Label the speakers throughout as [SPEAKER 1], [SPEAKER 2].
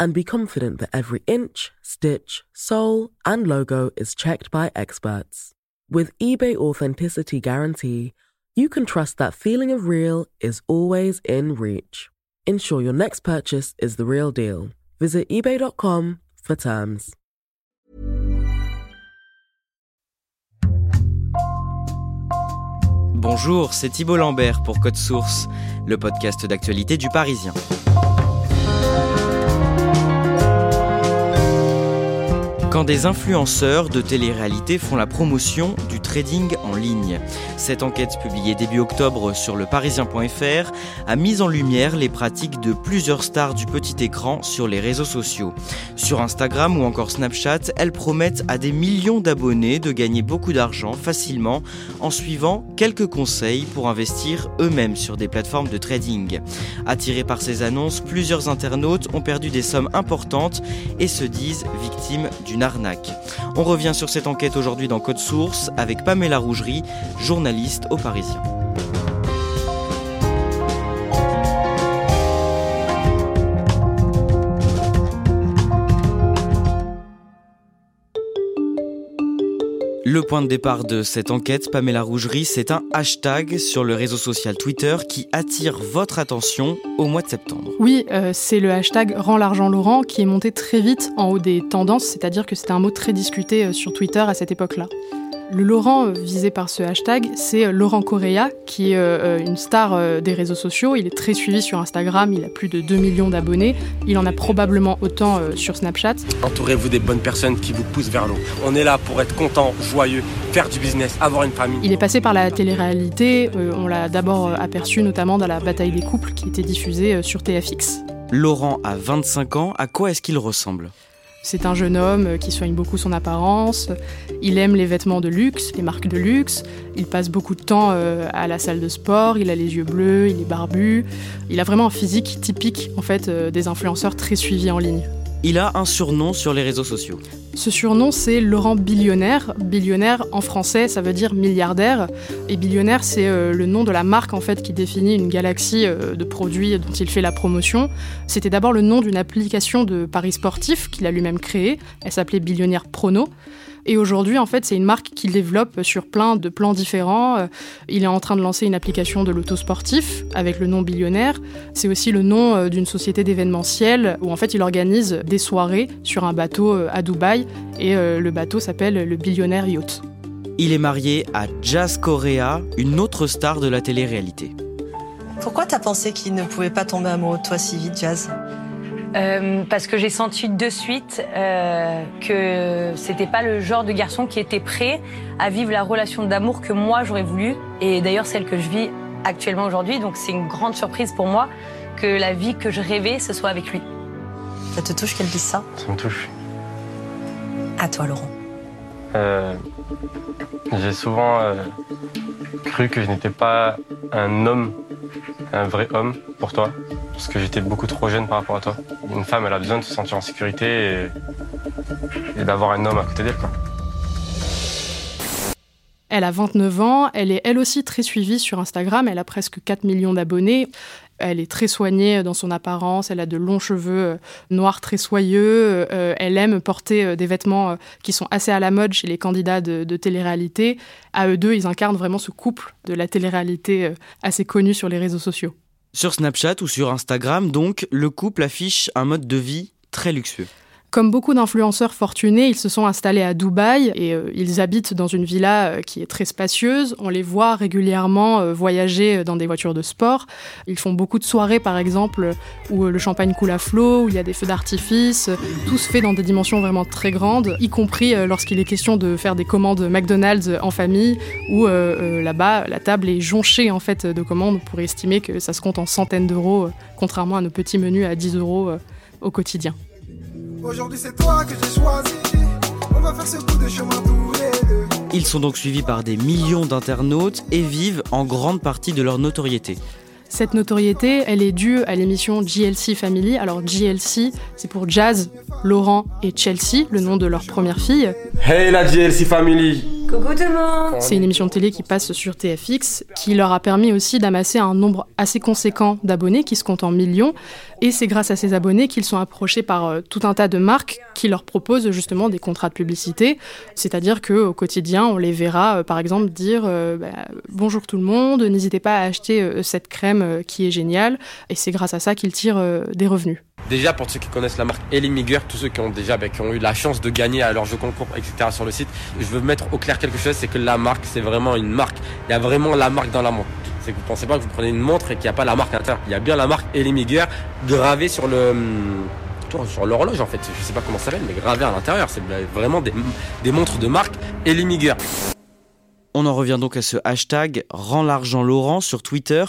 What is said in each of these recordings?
[SPEAKER 1] and be confident that every inch, stitch, sole, and logo is checked by experts. With eBay Authenticity Guarantee, you can trust that feeling of real is always in reach. Ensure your next purchase is the real deal. Visit eBay.com for terms.
[SPEAKER 2] Bonjour, c'est Thibault Lambert pour Code Source, le podcast d'actualité du Parisien. Quand des influenceurs de télé-réalité font la promotion du trading en ligne. Cette enquête publiée début octobre sur le parisien.fr a mis en lumière les pratiques de plusieurs stars du petit écran sur les réseaux sociaux. Sur Instagram ou encore Snapchat, elles promettent à des millions d'abonnés de gagner beaucoup d'argent facilement en suivant quelques conseils pour investir eux-mêmes sur des plateformes de trading. Attirés par ces annonces, plusieurs internautes ont perdu des sommes importantes et se disent victimes d'une On revient sur cette enquête aujourd'hui dans Code Source avec Pamela Rougerie, journaliste au Parisien. Le point de départ de cette enquête, Pamela Rougerie, c'est un hashtag sur le réseau social Twitter qui attire votre attention au mois de septembre.
[SPEAKER 3] Oui, euh, c'est le hashtag Rends l'argent Laurent qui est monté très vite en haut des tendances, c'est-à-dire que c'était un mot très discuté euh, sur Twitter à cette époque-là. Le Laurent euh, visé par ce hashtag, c'est euh, Laurent Correa, qui est euh, une star des réseaux sociaux. Il est très suivi sur Instagram, il a plus de 2 millions d'abonnés. Il en a probablement autant sur Snapchat.
[SPEAKER 4] Entourez-vous des bonnes personnes qui vous poussent vers l'eau. On est là pour être content, joyeux, faire du business, avoir une famille.
[SPEAKER 3] Il est passé par la télé-réalité. on l'a d'abord aperçu notamment dans la bataille des couples qui était diffusée sur TFX.
[SPEAKER 2] Laurent a 25 ans. À quoi est-ce qu'il ressemble?
[SPEAKER 3] C'est un jeune homme qui soigne beaucoup son apparence, il aime les vêtements de luxe, les marques de luxe, il passe beaucoup de temps euh, à la salle de sport, il a les yeux bleus, il est barbu, il a vraiment un physique typique en fait euh, des influenceurs très suivis en ligne.
[SPEAKER 2] Il a un surnom sur les réseaux sociaux.
[SPEAKER 3] Ce surnom, c'est Laurent Billionnaire. Billionnaire, en français, ça veut dire milliardaire. Et Billionnaire, c'est euh, le nom de la marque en fait qui définit une galaxie euh, de produits dont il fait la promotion. C'était d'abord le nom d'une application de paris sportif qu'il a lui-même créée. Elle s'appelait Billionnaire Prono. Et aujourd'hui, en fait, c'est une marque qu'il développe sur plein de plans différents. Euh, il est en train de lancer une application de l'auto sportif avec le nom Billionnaire. C'est aussi le nom euh, d'une société d'événementiel où en fait il organise des soirées sur un bateau euh, à Dubaï et le bateau s'appelle le Billionnaire Yacht.
[SPEAKER 2] Il est marié à Jazz Correa, une autre star de la télé-réalité.
[SPEAKER 5] Pourquoi t'as pensé qu'il ne pouvait pas tomber amoureux de toi si vite, Jazz?
[SPEAKER 6] Euh, parce que j'ai senti de suite euh, que c'était pas le genre de garçon qui était prêt à vivre la relation d'amour que moi j'aurais voulu et d'ailleurs celle que je vis actuellement aujourd'hui. Donc c'est une grande surprise pour moi que la vie que je rêvais ce soit avec lui.
[SPEAKER 5] Ça te touche qu'elle dise ça?
[SPEAKER 4] Ça me touche.
[SPEAKER 5] À toi Laurent.
[SPEAKER 4] Euh, j'ai souvent euh, cru que je n'étais pas un homme, un vrai homme pour toi, parce que j'étais beaucoup trop jeune par rapport à toi. Une femme, elle a besoin de se sentir en sécurité et, d'avoir un homme à côté d'elle.
[SPEAKER 3] Elle a 29 ans, elle est elle aussi très suivie sur Instagram, elle a presque 4 millions d'abonnés. Elle est très soignée dans son apparence, elle a de longs cheveux euh, noirs très soyeux, euh, elle aime porter euh, des vêtements qui sont assez à la mode chez les candidats de, de télé-réalité. À eux deux, ils incarnent vraiment ce couple de la télé-réalité assez connu sur les réseaux sociaux.
[SPEAKER 2] Sur Snapchat ou sur Instagram, donc, le couple affiche un mode de vie très luxueux.
[SPEAKER 3] Comme beaucoup d'influenceurs fortunés, ils se sont installés à Dubaï et euh, ils habitent dans une villa euh, qui est très spacieuse. On les voit régulièrement euh, voyager dans des voitures de sport. Ils font beaucoup de soirées, par exemple, où le champagne coule à flot, où il y a des feux d'artifice. Tout se fait dans des dimensions vraiment très grandes, y compris lorsqu'il est question de faire des commandes McDonald's en famille, où là-bas, la table est jonchée en fait de commandes pour estimer que ça se compte en centaines d'euros, contrairement à nos petits menus à 10 euros au quotidien.
[SPEAKER 7] Aujourd'hui c'est toi que j'ai choisi. On va faire ce bout de chemin tous les
[SPEAKER 2] Ils sont donc suivis par des millions d'internautes et vivent en grande partie de leur notoriété.
[SPEAKER 3] Cette notoriété, elle est due à l'émission GLC Family. Alors GLC, c'est pour Jazz, Laurent et Chelsea, le nom de leur première fille.
[SPEAKER 7] Hey la GLC Family
[SPEAKER 3] C'est une émission de télé qui passe sur TFX, qui leur a permis aussi d'amasser un nombre assez conséquent d'abonnés, qui se comptent en millions. Et c'est grâce à ces abonnés qu'ils sont approchés par euh, tout un tas de marques qui leur proposent justement des contrats de publicité. C'est-à-dire qu'au quotidien, on les verra, euh, par exemple, dire euh, bah, Bonjour tout le monde, n'hésitez pas à acheter cette crème qui est géniale. Et c'est grâce à ça qu'ils tirent des revenus.
[SPEAKER 7] Déjà, pour ceux qui connaissent la marque Elimiger, tous ceux qui ont déjà bah, qui ont eu la chance de gagner à leur jeu concours, etc. sur le site, je veux mettre au clair quelque chose, c'est que la marque, c'est vraiment une marque. Il y a vraiment la marque dans la montre. C'est que vous pensez pas que vous prenez une montre et qu'il n'y a pas la marque à l'intérieur. Il y a bien la marque Elimiger gravée sur le hum, sur l'horloge en fait. Je sais pas comment ça s'appelle, mais gravée à l'intérieur. C'est vraiment des, montres de marque Elimiger.
[SPEAKER 2] On en revient donc à ce hashtag Rends l'argent Laurent sur Twitter.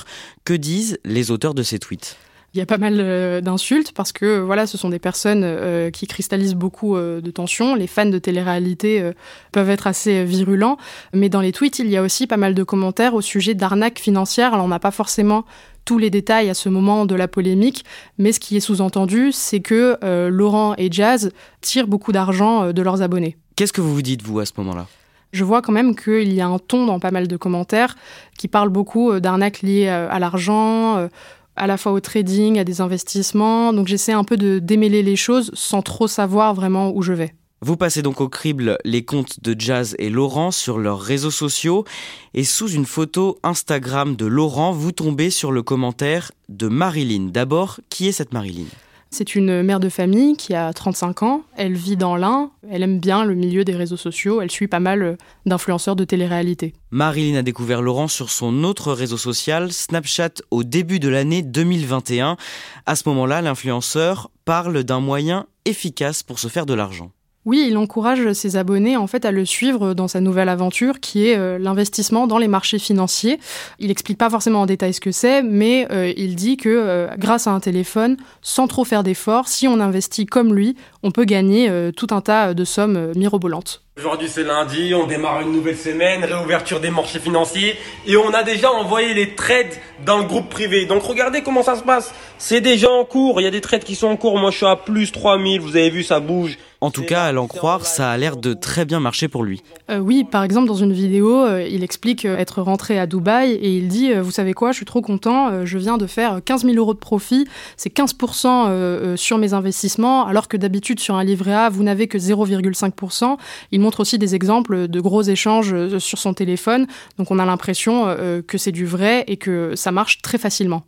[SPEAKER 2] Que disent les auteurs de ces tweets?
[SPEAKER 3] Il y a pas mal euh, d'insultes parce que voilà, ce sont des personnes euh, qui cristallisent beaucoup euh, de tensions. Les fans de télé-réalité peuvent être assez virulents, mais dans les tweets, il y a aussi pas mal de commentaires au sujet d'arnaques financières. Alors on n'a pas forcément tous les détails à ce moment de la polémique, mais ce qui est sous-entendu, c'est que Laurent et Jazz tirent beaucoup d'argent de leurs abonnés.
[SPEAKER 2] Qu'est-ce que vous vous dites, vous, à ce moment-là?
[SPEAKER 3] Je vois quand même qu'il y a un ton dans pas mal de commentaires qui parle beaucoup d'arnaques liées à l'argent, à la fois au trading, à des investissements. Donc j'essaie un peu de démêler les choses sans trop savoir vraiment où je vais.
[SPEAKER 2] Vous passez donc au crible les comptes de Jazz et Laurent sur leurs réseaux sociaux et sous une photo Instagram de Laurent, vous tombez sur le commentaire de Marilyn. D'abord, qui est cette Marilyn?
[SPEAKER 3] C'est une mère de famille qui a 35 ans. Elle vit dans l'Ain. Elle aime bien le milieu des réseaux sociaux. Elle suit pas mal euh, d'influenceurs de télé-réalité.
[SPEAKER 2] Marilyn a découvert Laurent sur son autre réseau social, Snapchat, au début de l'année 2021. À ce moment-là, l'influenceur parle d'un moyen efficace pour se faire de l'argent.
[SPEAKER 3] Oui, il encourage ses abonnés en fait à le suivre dans sa nouvelle aventure qui est euh, l'investissement dans les marchés financiers. Il explique pas forcément en détail ce que c'est, mais euh, il dit que euh, grâce à un téléphone, sans trop faire d'efforts, si on investit comme lui, on peut gagner tout un tas de sommes mirobolantes.
[SPEAKER 7] Aujourd'hui c'est lundi, on démarre une nouvelle semaine, réouverture des marchés financiers et on a déjà envoyé les trades dans le groupe privé. Donc regardez comment ça se passe. C'est déjà en cours, il y a des trades qui sont en cours. Moi je suis à plus 3000, vous avez vu ça bouge.
[SPEAKER 2] En tout cas, à l'en croire, ça a l'air de très bien marcher pour lui.
[SPEAKER 3] Euh, oui, par exemple, dans une vidéo, euh, il explique euh, être rentré à Dubaï et il dit Vous savez quoi, je suis trop content, je viens de faire 15 000 euros de profit, c'est 15% sur mes investissements, alors que d'habitude, sur un livret A, vous n'avez que 0,5%. Il montre aussi des exemples de gros échanges sur son téléphone, donc on a l'impression que c'est du vrai et que ça marche très facilement.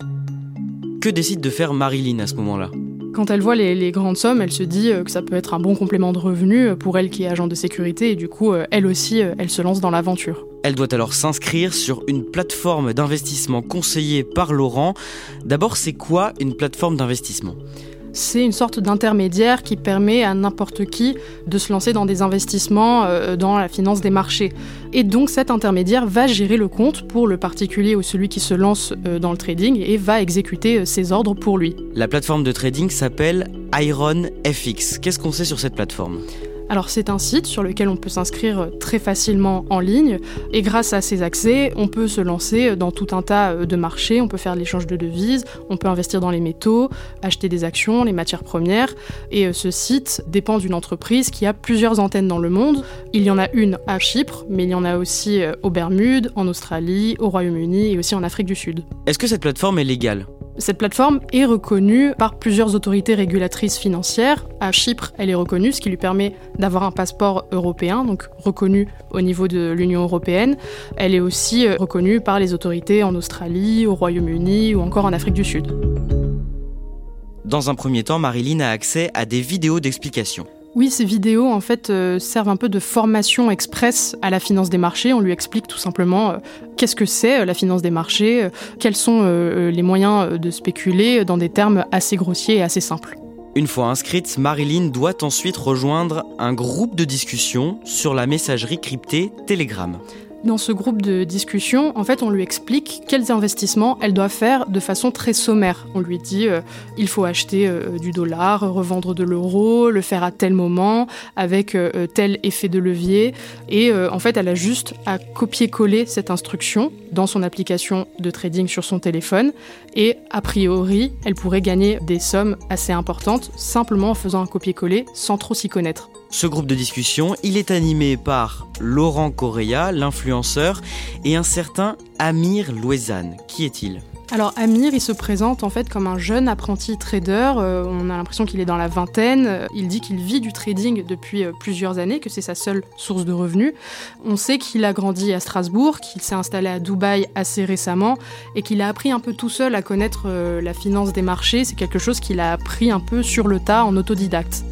[SPEAKER 2] Que décide de faire Marilyn à ce moment-là?
[SPEAKER 3] Quand elle voit les, grandes sommes, elle se dit euh, que ça peut être un bon complément de revenu euh, pour elle qui est agent de sécurité et du coup, euh, elle aussi, elle se lance dans l'aventure.
[SPEAKER 2] Elle doit alors s'inscrire sur une plateforme d'investissement conseillée par Laurent. D'abord, c'est quoi une plateforme d'investissement?
[SPEAKER 3] C'est une sorte d'intermédiaire qui permet à n'importe qui de se lancer dans des investissements euh, dans la finance des marchés. Et donc cet intermédiaire va gérer le compte pour le particulier ou celui qui se lance euh, dans le trading et va exécuter euh, ses ordres pour lui.
[SPEAKER 2] La plateforme de trading s'appelle Iron FX. Qu'est-ce qu'on sait sur cette plateforme?
[SPEAKER 3] Alors c'est un site sur lequel on peut s'inscrire très facilement en ligne et grâce à ces accès, on peut se lancer dans tout un tas euh, de marchés, on peut faire l'échange de devises, on peut investir dans les métaux, acheter des actions, les matières premières et euh, ce site dépend d'une entreprise qui a plusieurs antennes dans le monde. Il y en a une à Chypre, mais il y en a aussi euh, aux Bermudes, en Australie, au Royaume-Uni et aussi en Afrique du Sud.
[SPEAKER 2] Est-ce que cette plateforme est légale?
[SPEAKER 3] Cette plateforme est reconnue par plusieurs autorités régulatrices financières. À Chypre, elle est reconnue, ce qui lui permet d'avoir un passeport européen, donc reconnu au niveau de l'Union européenne. Elle est aussi euh, reconnue par les autorités en Australie, au Royaume-Uni ou encore en Afrique du Sud.
[SPEAKER 2] Dans un premier temps, Marilyn a accès à des vidéos d'explication.
[SPEAKER 3] Oui, ces vidéos en fait euh, servent un peu de formation express à la finance des marchés. On lui explique tout simplement euh, qu'est-ce que c'est euh, la finance des marchés, quels sont les moyens de spéculer dans des termes assez grossiers et assez simples.
[SPEAKER 2] Une fois inscrite, Marilyn doit ensuite rejoindre un groupe de discussion sur la messagerie cryptée Telegram.
[SPEAKER 3] Dans ce groupe de discussion, en fait, on lui explique quels investissements elle doit faire de façon très sommaire. On lui dit euh, il faut acheter euh, du dollar, revendre de l'euro, le faire à tel moment, avec euh, tel effet de levier. Et en fait, elle a juste à copier-coller cette instruction dans son application de trading sur son téléphone. Et a priori, elle pourrait gagner des sommes assez importantes simplement en faisant un copier-coller sans trop s'y connaître.
[SPEAKER 2] Ce groupe de discussion, il est animé par Laurent Correa, l'influenceur, et un certain Amir Louezane. Qui est-il?
[SPEAKER 3] Alors Amir, il se présente en fait comme un jeune apprenti trader. Euh, on a l'impression qu'il est dans la vingtaine. Il dit qu'il vit du trading depuis euh, plusieurs années, que c'est sa seule source de revenus. On sait qu'il a grandi à Strasbourg, qu'il s'est installé à Dubaï assez récemment et qu'il a appris un peu tout seul à connaître euh, la finance des marchés. C'est quelque chose qu'il a appris un peu sur le tas en autodidacte.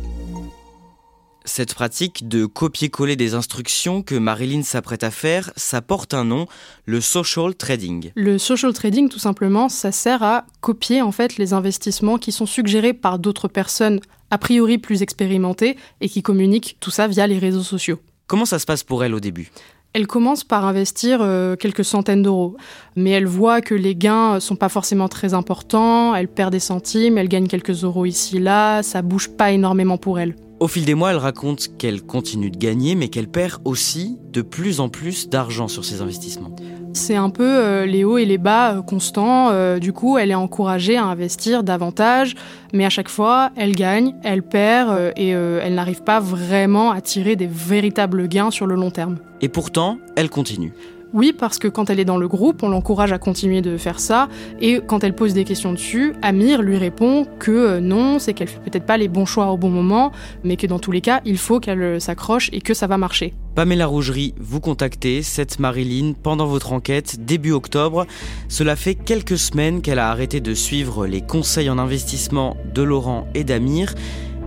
[SPEAKER 2] Cette pratique de copier-coller des instructions que Marilyn s'apprête à faire, ça porte un nom, le social trading.
[SPEAKER 3] Le social trading, tout simplement, ça sert à copier en fait les investissements qui sont suggérés par d'autres personnes a priori plus expérimentées et qui communiquent tout ça via les réseaux sociaux.
[SPEAKER 2] Comment ça se passe pour elle au début?
[SPEAKER 3] Elle commence par investir euh, quelques centaines d'euros, mais elle voit que les gains sont pas forcément très importants, elle perd des centimes, elle gagne quelques euros ici là, ça bouge pas énormément pour elle.
[SPEAKER 2] Au fil des mois, elle raconte qu'elle continue de gagner, mais qu'elle perd aussi de plus en plus d'argent sur ses investissements.
[SPEAKER 3] C'est un peu euh, les hauts et les bas euh, constants. Euh, du coup, elle est encouragée à investir davantage, mais à chaque fois, elle gagne, elle perd et elle n'arrive pas vraiment à tirer des véritables gains sur le long terme.
[SPEAKER 2] Et pourtant, elle continue.
[SPEAKER 3] Oui, parce que quand elle est dans le groupe, on l'encourage à continuer de faire ça. Et quand elle pose des questions dessus, Amir lui répond que euh, non, c'est qu'elle fait peut-être pas les bons choix au bon moment, mais que dans tous les cas, il faut qu'elle euh, s'accroche et que ça va marcher.
[SPEAKER 2] Pamela Rougerie, vous contactez cette Marilyn pendant votre enquête début octobre. Cela fait quelques semaines qu'elle a arrêté de suivre les conseils en investissement de Laurent et d'Amir.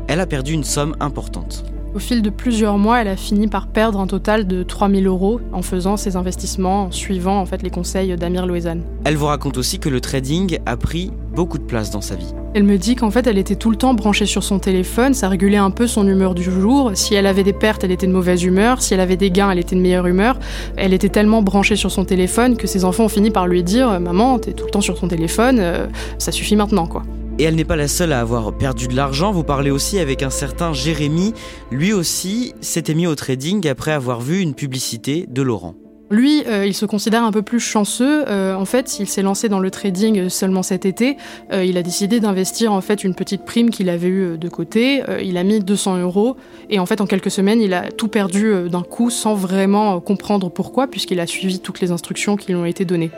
[SPEAKER 2] Elle a perdu une somme importante.
[SPEAKER 3] Au fil de plusieurs mois, elle a fini par perdre un total de 3000 euros en faisant ses investissements, en suivant en fait les conseils d'Amir Louezane.
[SPEAKER 2] Elle vous raconte aussi que le trading a pris beaucoup de place dans sa vie.
[SPEAKER 3] Elle me dit qu'en fait, elle était tout le temps branchée sur son téléphone, ça régulait un peu son humeur du jour. Si elle avait des pertes, elle était de mauvaise humeur. Si elle avait des gains, elle était de meilleure humeur. Elle était tellement branchée sur son téléphone que ses enfants ont fini par lui dire Maman, t'es tout le temps sur ton téléphone, euh, ça suffit maintenant, quoi.
[SPEAKER 2] Et elle n'est pas la seule à avoir perdu de l'argent. Vous parlez aussi avec un certain Jérémy. Lui aussi s'était mis au trading après avoir vu une publicité de Laurent.
[SPEAKER 3] Lui, euh, il se considère un peu plus chanceux. Euh, en fait, il s'est lancé dans le trading seulement cet été. Euh, il a décidé d'investir en fait une petite prime qu'il avait eue de côté. il a mis 200 euros et en fait, en quelques semaines, il a tout perdu d'un coup sans vraiment comprendre pourquoi, puisqu'il a suivi toutes les instructions qui lui ont été données.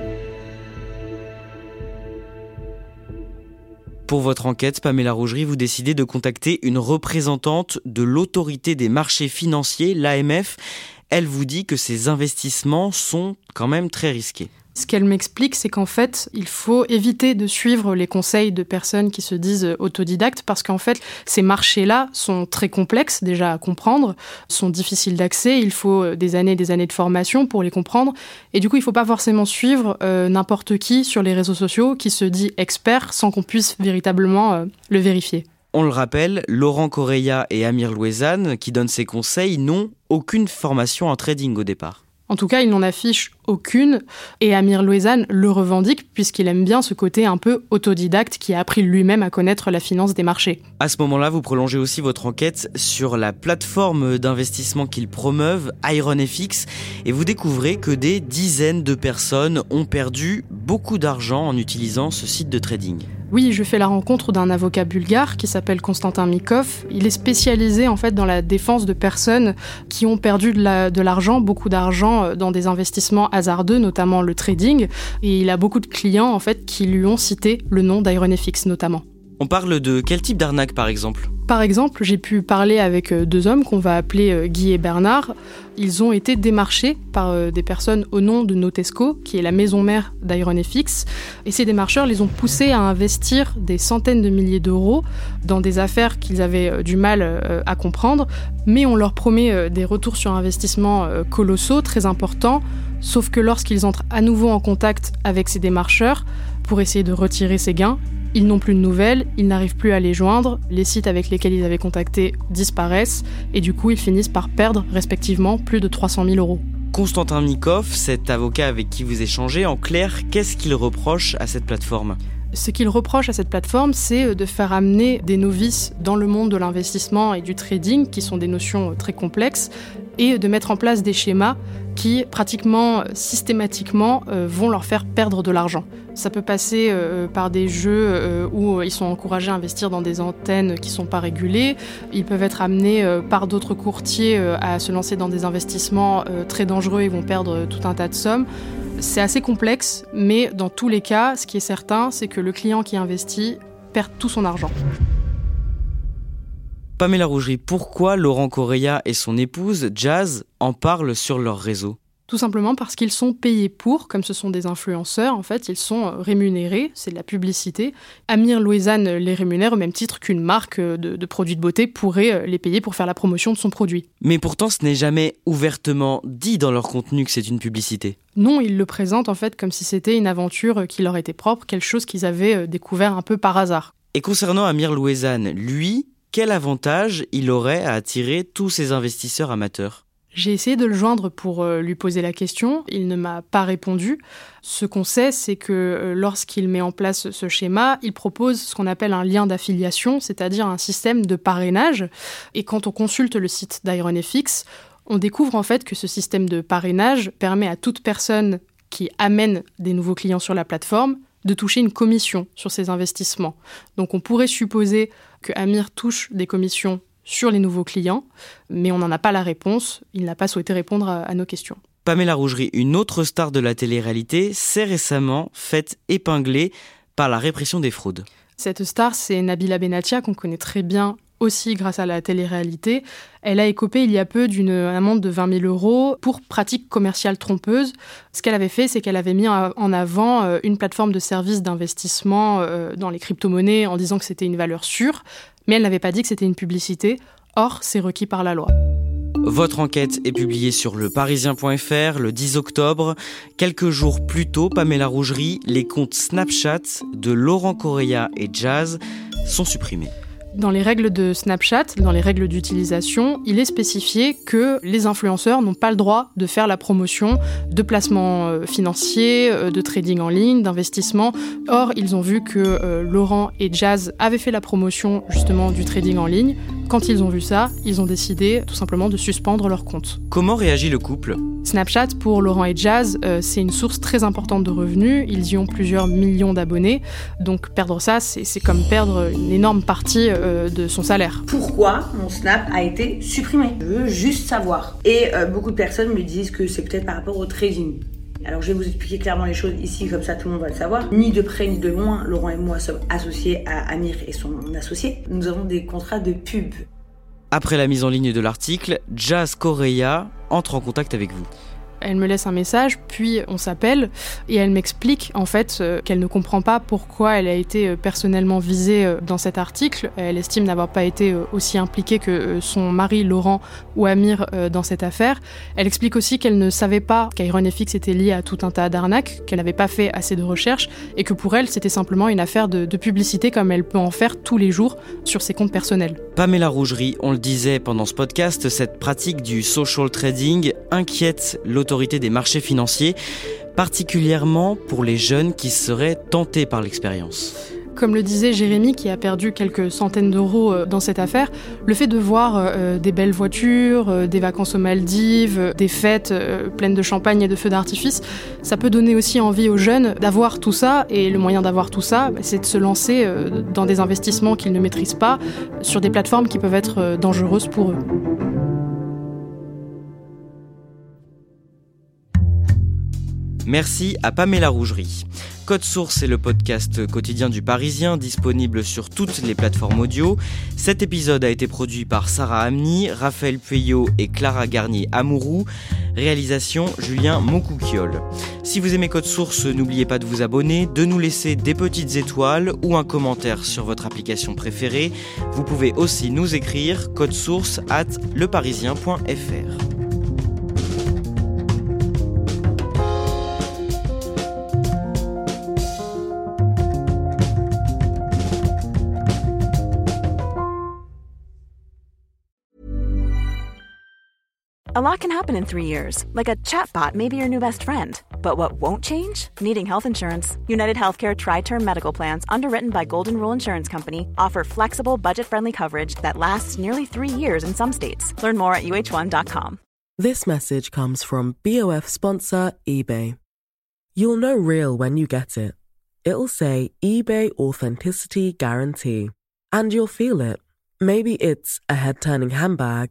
[SPEAKER 2] Pour votre enquête, Pamela Rougerie, vous décidez de contacter une représentante de l'autorité des marchés financiers, l'AMF. Elle vous dit que ces investissements sont quand même très risqués.
[SPEAKER 3] Ce qu'elle m'explique, c'est qu'en fait, il faut éviter de suivre les conseils de personnes qui se disent autodidactes parce qu'en fait, ces marchés-là sont très complexes déjà à comprendre, sont difficiles d'accès, il faut euh, des années et des années de formation pour les comprendre. Et du coup, il ne faut pas forcément suivre euh, n'importe qui sur les réseaux sociaux qui se dit expert sans qu'on puisse véritablement euh, le vérifier.
[SPEAKER 2] On le rappelle, Laurent Correia et Amir Louezane, qui donnent ces conseils, n'ont aucune formation en trading au départ.
[SPEAKER 3] En tout cas, il n'en affiche aucune, et Amir Louezane le revendique puisqu'il aime bien ce côté un peu autodidacte qui a appris lui-même à connaître la finance des marchés.
[SPEAKER 2] À ce moment-là, vous prolongez aussi votre enquête sur la plateforme d'investissement qu'il promeuvent, IronFX, et vous découvrez que des dizaines de personnes ont perdu beaucoup d'argent en utilisant ce site de trading.
[SPEAKER 3] Oui, je fais la rencontre d'un avocat bulgare qui s'appelle Konstantin Mikov. Il est spécialisé en fait dans la défense de personnes qui ont perdu de l'argent, beaucoup d'argent euh, dans des investissements hasardeux, notamment le trading. Et il a beaucoup de clients en fait qui lui ont cité le nom d'IronFX notamment.
[SPEAKER 2] On parle de quel type d'arnaque par exemple
[SPEAKER 3] Par exemple, j'ai pu parler avec euh, deux hommes qu'on va appeler euh, Guy et Bernard. Ils ont été démarchés par euh, des personnes au nom de Notesco, qui est la maison mère d'IronFX. Et ces démarcheurs les ont poussés à investir des centaines de milliers d'euros dans des affaires qu'ils avaient du mal à comprendre. Mais on leur promet des retours sur investissement colossaux, très importants. Sauf que lorsqu'ils entrent à nouveau en contact avec ces démarcheurs pour essayer de retirer ces gains, ils n'ont plus de nouvelles, ils n'arrivent plus à les joindre, les sites avec lesquels ils avaient contacté disparaissent, et du coup ils finissent par perdre respectivement plus de 300 000 euros.
[SPEAKER 2] Constantin Nikov, cet avocat avec qui vous échangez, en clair, qu'est-ce qu'il reproche à cette plateforme?
[SPEAKER 3] Ce qu'il reproche à cette plateforme, c'est euh, de faire amener des novices dans le monde de l'investissement et du trading, qui sont des notions euh, très complexes, et de mettre en place des schémas qui, pratiquement systématiquement, euh, vont leur faire perdre de l'argent. Ça peut passer par des jeux où ils sont encouragés à investir dans des antennes qui ne sont pas régulées. Ils peuvent être amenés par d'autres courtiers à se lancer dans des investissements très dangereux et vont perdre tout un tas de sommes. C'est assez complexe, mais dans tous les cas, ce qui est certain, c'est que le client qui investit perd tout son argent.
[SPEAKER 2] Pamela Rougerie, pourquoi Laurent Correa et son épouse, Jazz, en parlent sur leur réseau?
[SPEAKER 3] Tout simplement parce qu'ils sont payés pour, comme ce sont des influenceurs, en fait, ils sont euh, rémunérés, c'est de la publicité. Amir Louisanne les rémunère au même titre qu'une marque euh, de, de, produits de beauté pourrait euh, les payer pour faire la promotion de son produit.
[SPEAKER 2] Mais pourtant, ce n'est jamais ouvertement dit dans leur contenu que c'est une publicité.
[SPEAKER 3] Non, ils le présentent en fait comme si c'était une aventure qui leur était propre, quelque chose qu'ils avaient découvert un peu par hasard.
[SPEAKER 2] Et concernant Amir Louisanne, lui, quel avantage il aurait à attirer tous ces investisseurs amateurs?
[SPEAKER 3] J'ai essayé de le joindre pour euh, lui poser la question. Il ne m'a pas répondu. Ce qu'on sait, c'est que euh, lorsqu'il met en place ce schéma, il propose ce qu'on appelle un lien d'affiliation, c'est-à-dire un système de parrainage. Et quand on consulte le site d'IronFX, on découvre en fait que ce système de parrainage permet à toute personne qui amène des nouveaux clients sur la plateforme de toucher une commission sur ses investissements. Donc on pourrait supposer que Amir touche des commissions sur les nouveaux clients, mais on n'en a pas la réponse. Il n'a pas souhaité répondre à, nos questions.
[SPEAKER 2] Pamela Rougerie, une autre star de la télé-réalité, s'est récemment faite épingler par la répression des fraudes.
[SPEAKER 3] Cette star, c'est Nabila Benatia, qu'on connaît très bien aussi grâce à la télé-réalité. Elle a écopé il y a peu d'une amende de 20 000 euros pour pratique commerciale trompeuse. Ce qu'elle avait fait, c'est qu'elle avait mis en avant euh, une plateforme de services d'investissement euh, dans les crypto-monnaies en disant que c'était une valeur sûre mais elle n'avait pas dit que c'était une publicité. Or, c'est requis par la loi.
[SPEAKER 2] Votre enquête est publiée sur le parisien.fr le 10 octobre. Quelques jours plus tôt, Pamela Rougerie, les comptes Snapchat de Laurent Correa et Jazz sont supprimés.
[SPEAKER 3] Dans les règles de Snapchat, dans les règles d'utilisation, il est spécifié que les influenceurs n'ont pas le droit de faire la promotion de placements euh, financiers, euh, de trading en ligne, d'investissement. Or, ils ont vu que euh, Laurent et Jazz avaient fait la promotion justement du trading en ligne. Quand ils ont vu ça, ils ont décidé tout simplement de suspendre leur compte.
[SPEAKER 2] Comment réagit le couple?
[SPEAKER 3] Snapchat, pour Laurent et Jazz, c'est une source très importante de revenus. Ils y ont plusieurs millions d'abonnés. Donc perdre ça, c'est comme perdre une énorme partie euh, de son salaire.
[SPEAKER 8] Pourquoi mon Snap a été supprimé? Je veux juste savoir. Et euh, beaucoup de personnes me disent que c'est peut-être par rapport au trading. Alors je vais vous expliquer clairement les choses ici, comme ça tout le monde va le savoir. Ni de près ni de loin, Laurent et moi sommes associés à Amir et son associé. Nous avons des contrats de pub.
[SPEAKER 2] Après la mise en ligne de l'article, Jazz Correa entre en contact avec vous.
[SPEAKER 3] Elle me laisse un message, puis on s'appelle et elle m'explique en fait euh, qu'elle ne comprend pas pourquoi elle a été euh, personnellement visée euh, dans cet article. Elle estime n'avoir pas été aussi impliquée que son mari Laurent ou Amir dans cette affaire. Elle explique aussi qu'elle ne savait pas qu'IronFX était lié à tout un tas d'arnaques, qu'elle n'avait pas fait assez de recherches et que pour elle c'était simplement une affaire de, publicité comme elle peut en faire tous les jours sur ses comptes personnels.
[SPEAKER 2] Pamela Rougerie, on le disait pendant ce podcast, cette pratique du social trading inquiète l'autorité des marchés financiers, particulièrement pour les jeunes qui seraient tentés par l'expérience.
[SPEAKER 3] Comme le disait Jérémy, qui a perdu quelques centaines d'euros euh, dans cette affaire, le fait de voir euh, euh, des belles voitures, des vacances aux Maldives, des fêtes pleines de champagne et de feux d'artifice, ça peut donner aussi envie aux jeunes d'avoir tout ça. Et le moyen d'avoir tout ça, bah, c'est de se lancer dans des investissements qu'ils ne maîtrisent pas, sur des plateformes qui peuvent être dangereuses pour eux.
[SPEAKER 2] Merci à Pamela Rougerie. Code Source est le podcast quotidien du Parisien, disponible sur toutes les plateformes audio. Cet épisode a été produit par Sarah Amni, Raphaël Pueyo et Clara Garnier-Amourou. Réalisation Julien Moncouquiol. Si vous aimez Code Source, n'oubliez pas de vous abonner, de nous laisser des petites étoiles ou un commentaire sur votre application préférée. Vous pouvez aussi nous écrire code source at leparisien.fr.
[SPEAKER 9] A lot can happen in three years, like a chatbot may be your new best friend. But what won't change? Needing health insurance. United Healthcare Tri Term Medical Plans, underwritten by Golden Rule Insurance Company, offer flexible, budget friendly coverage that lasts nearly three years in some states. Learn more at uh1.com.
[SPEAKER 1] This message comes from BOF sponsor eBay. You'll know real when you get it. It'll say eBay Authenticity Guarantee. And you'll feel it. Maybe it's a head turning handbag,